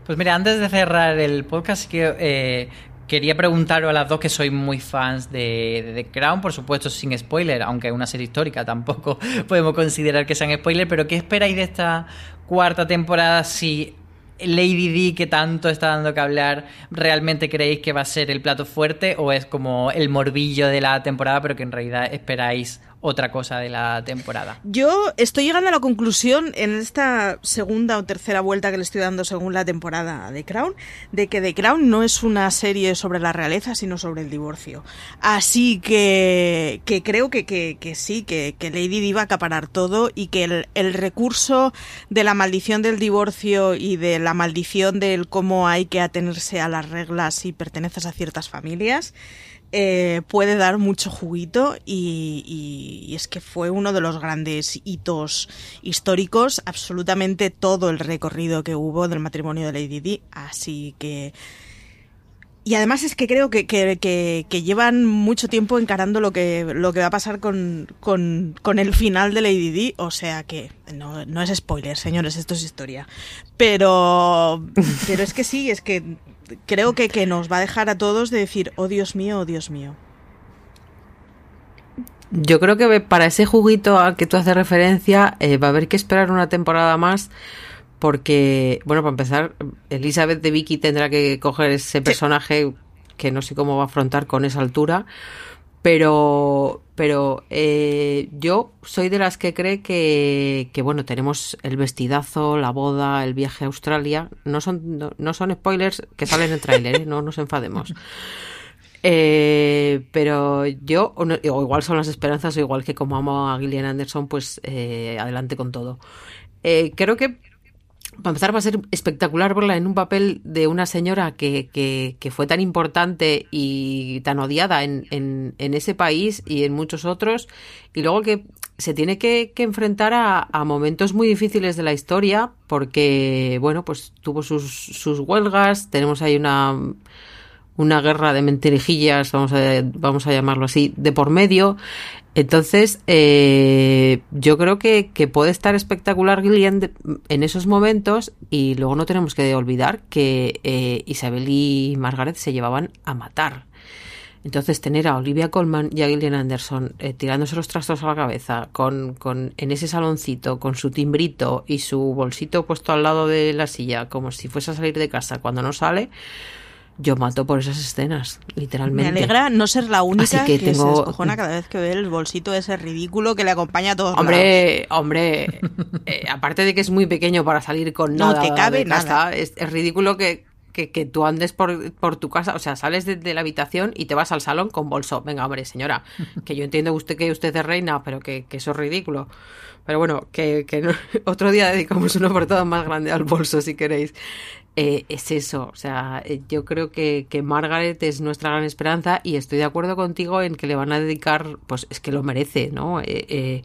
Pues mira, antes de cerrar el podcast, que, eh, quería preguntaros a las dos que sois muy fans de, The Crown, por supuesto sin spoiler, aunque es una serie histórica, tampoco podemos considerar que sean spoiler, pero ¿qué esperáis de esta cuarta temporada si Lady Di, que tanto está dando que hablar, realmente creéis que va a ser el plato fuerte o es como el morbillo de la temporada, pero que en realidad esperáis otra cosa de la temporada. Yo estoy llegando a la conclusión en esta segunda o tercera vuelta que le estoy dando según la temporada de Crown, de que The Crown no es una serie sobre la realeza, sino sobre el divorcio. Así que, creo que, sí, que, que, Lady Di va a acaparar todo y que el, el recurso de la maldición del divorcio y de la maldición del cómo hay que atenerse a las reglas si perteneces a ciertas familias, eh, puede dar mucho juguito y, es que fue uno de los grandes hitos históricos, absolutamente todo el recorrido que hubo del matrimonio de Lady Di, así que... Y además es que creo que, que, que, que llevan mucho tiempo encarando lo que, lo que va a pasar con, con, con el final de Lady Di, o sea que no, no es spoiler, señores, esto es historia. Pero, pero es que sí, es que creo que, que nos va a dejar a todos de decir, oh Dios mío, oh Dios mío. Yo creo que para ese juguito al que tú haces referencia eh, va a haber que esperar una temporada más porque, bueno, para empezar, Elizabeth de Vicky tendrá que coger ese personaje que no sé cómo va a afrontar con esa altura, pero, pero eh, yo soy de las que cree que, que, bueno, tenemos el vestidazo, la boda, el viaje a Australia. No son, no, no son spoilers que salen en el tráiler, ¿eh? no nos enfademos. Eh, pero yo, o, no, o, igual son las esperanzas, o igual que como amo a Gillian Anderson, pues adelante con todo. Creo que para empezar va a ser espectacular verla en un papel de una señora que, que, que fue tan importante y tan odiada en, en, en, ese país y en muchos otros, y luego que se tiene que, enfrentar a, a, momentos muy difíciles de la historia, porque, bueno, pues tuvo sus, sus huelgas, tenemos ahí una una guerra de mentirijillas, vamos a, vamos a llamarlo así, de por medio. Entonces, eh, yo creo que, que, puede estar espectacular Gillian en esos momentos y luego no tenemos que olvidar que eh, Isabel y Margaret se llevaban a matar. Entonces, tener a Olivia Colman y a Gillian Anderson eh, tirándose los trastos a la cabeza con, con, en ese saloncito con su timbrito y su bolsito puesto al lado de la silla, como si fuese a salir de casa cuando no sale, yo mato por esas escenas, literalmente. Me alegra no ser la única que, que tengo... se escojona cada vez que ve el bolsito ese ridículo que le acompaña a todos Hombre, lados. hombre, eh, aparte de que es muy pequeño para salir con no nada te cabe de casa, nada. Es, es ridículo que, que, que, tú andes por, por tu casa, o sea, sales de, de, la habitación y te vas al salón con bolso. Venga, hombre, señora, que yo entiendo usted que usted es reina, pero que, que eso es ridículo. Pero bueno, que, que no, otro día dedicamos una portada más grande al bolso, si queréis eh, es eso. O sea, eh, yo creo que, que, Margaret es nuestra gran esperanza y estoy de acuerdo contigo en que le van a dedicar, pues es que lo merece, ¿no? Eh, eh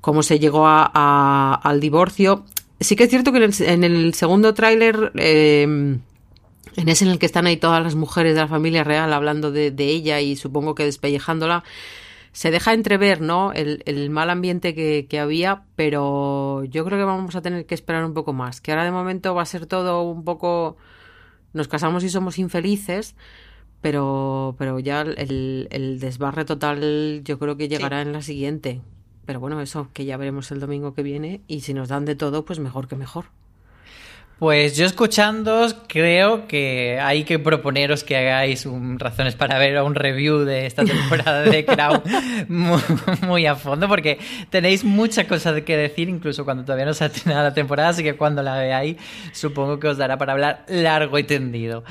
cómo se llegó a, al divorcio. Sí que es cierto que en el, segundo tráiler, eh, en ese en el que están ahí todas las mujeres de la familia real hablando de, de ella y supongo que despellejándola, se deja entrever ¿no? el, el mal ambiente que, que, había, pero yo creo que vamos a tener que esperar un poco más, que ahora de momento va a ser todo un poco, nos casamos y somos infelices, pero, pero ya el, el desbarre total yo creo que llegará sí. en la siguiente. Pero bueno, eso, que ya veremos el domingo que viene y si nos dan de todo, pues mejor que mejor. Pues yo escuchándoos creo que hay que proponeros que hagáis un, razones para ver un review de esta temporada de Crown muy, muy, a fondo porque tenéis muchas cosas que decir incluso cuando todavía no se ha terminado la temporada así que cuando la veáis supongo que os dará para hablar largo y tendido.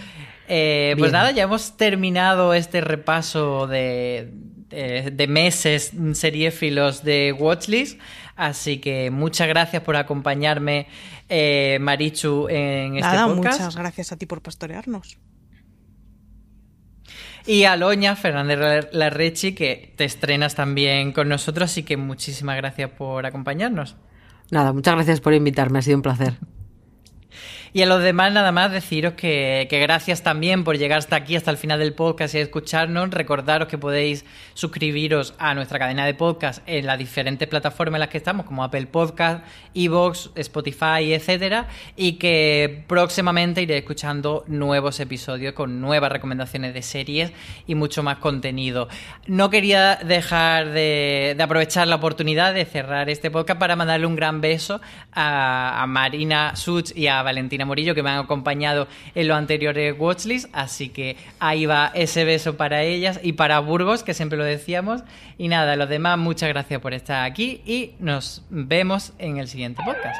Eh, pues nada, ya hemos terminado este repaso de, de, de meses seriéfilos de Watchlist. Así que muchas gracias por acompañarme, eh, Marichu, en este Nada, podcast. Muchas gracias a ti por pastorearnos. Y a Loña Fernández Larrechi, que te estrenas también con nosotros, así que muchísimas gracias por acompañarnos. Nada, muchas gracias por invitarme, ha sido un placer. Y a los demás nada más deciros que, que, gracias también por llegar hasta aquí, hasta el final del podcast y escucharnos. Recordaros que podéis suscribiros a nuestra cadena de podcast en las diferentes plataformas en las que estamos, como Apple Podcast, Evox, Spotify, etcétera, y que próximamente iré escuchando nuevos episodios con nuevas recomendaciones de series y mucho más contenido. No quería dejar de, aprovechar la oportunidad de cerrar este podcast para mandarle un gran beso a, a Marina Such y a Valentina Martina Morillo, que me han acompañado en los anteriores Watchlist. Así que ahí va ese beso para ellas y para Burgos, que siempre lo decíamos. Y nada, los demás, muchas gracias por estar aquí y nos vemos en el siguiente podcast.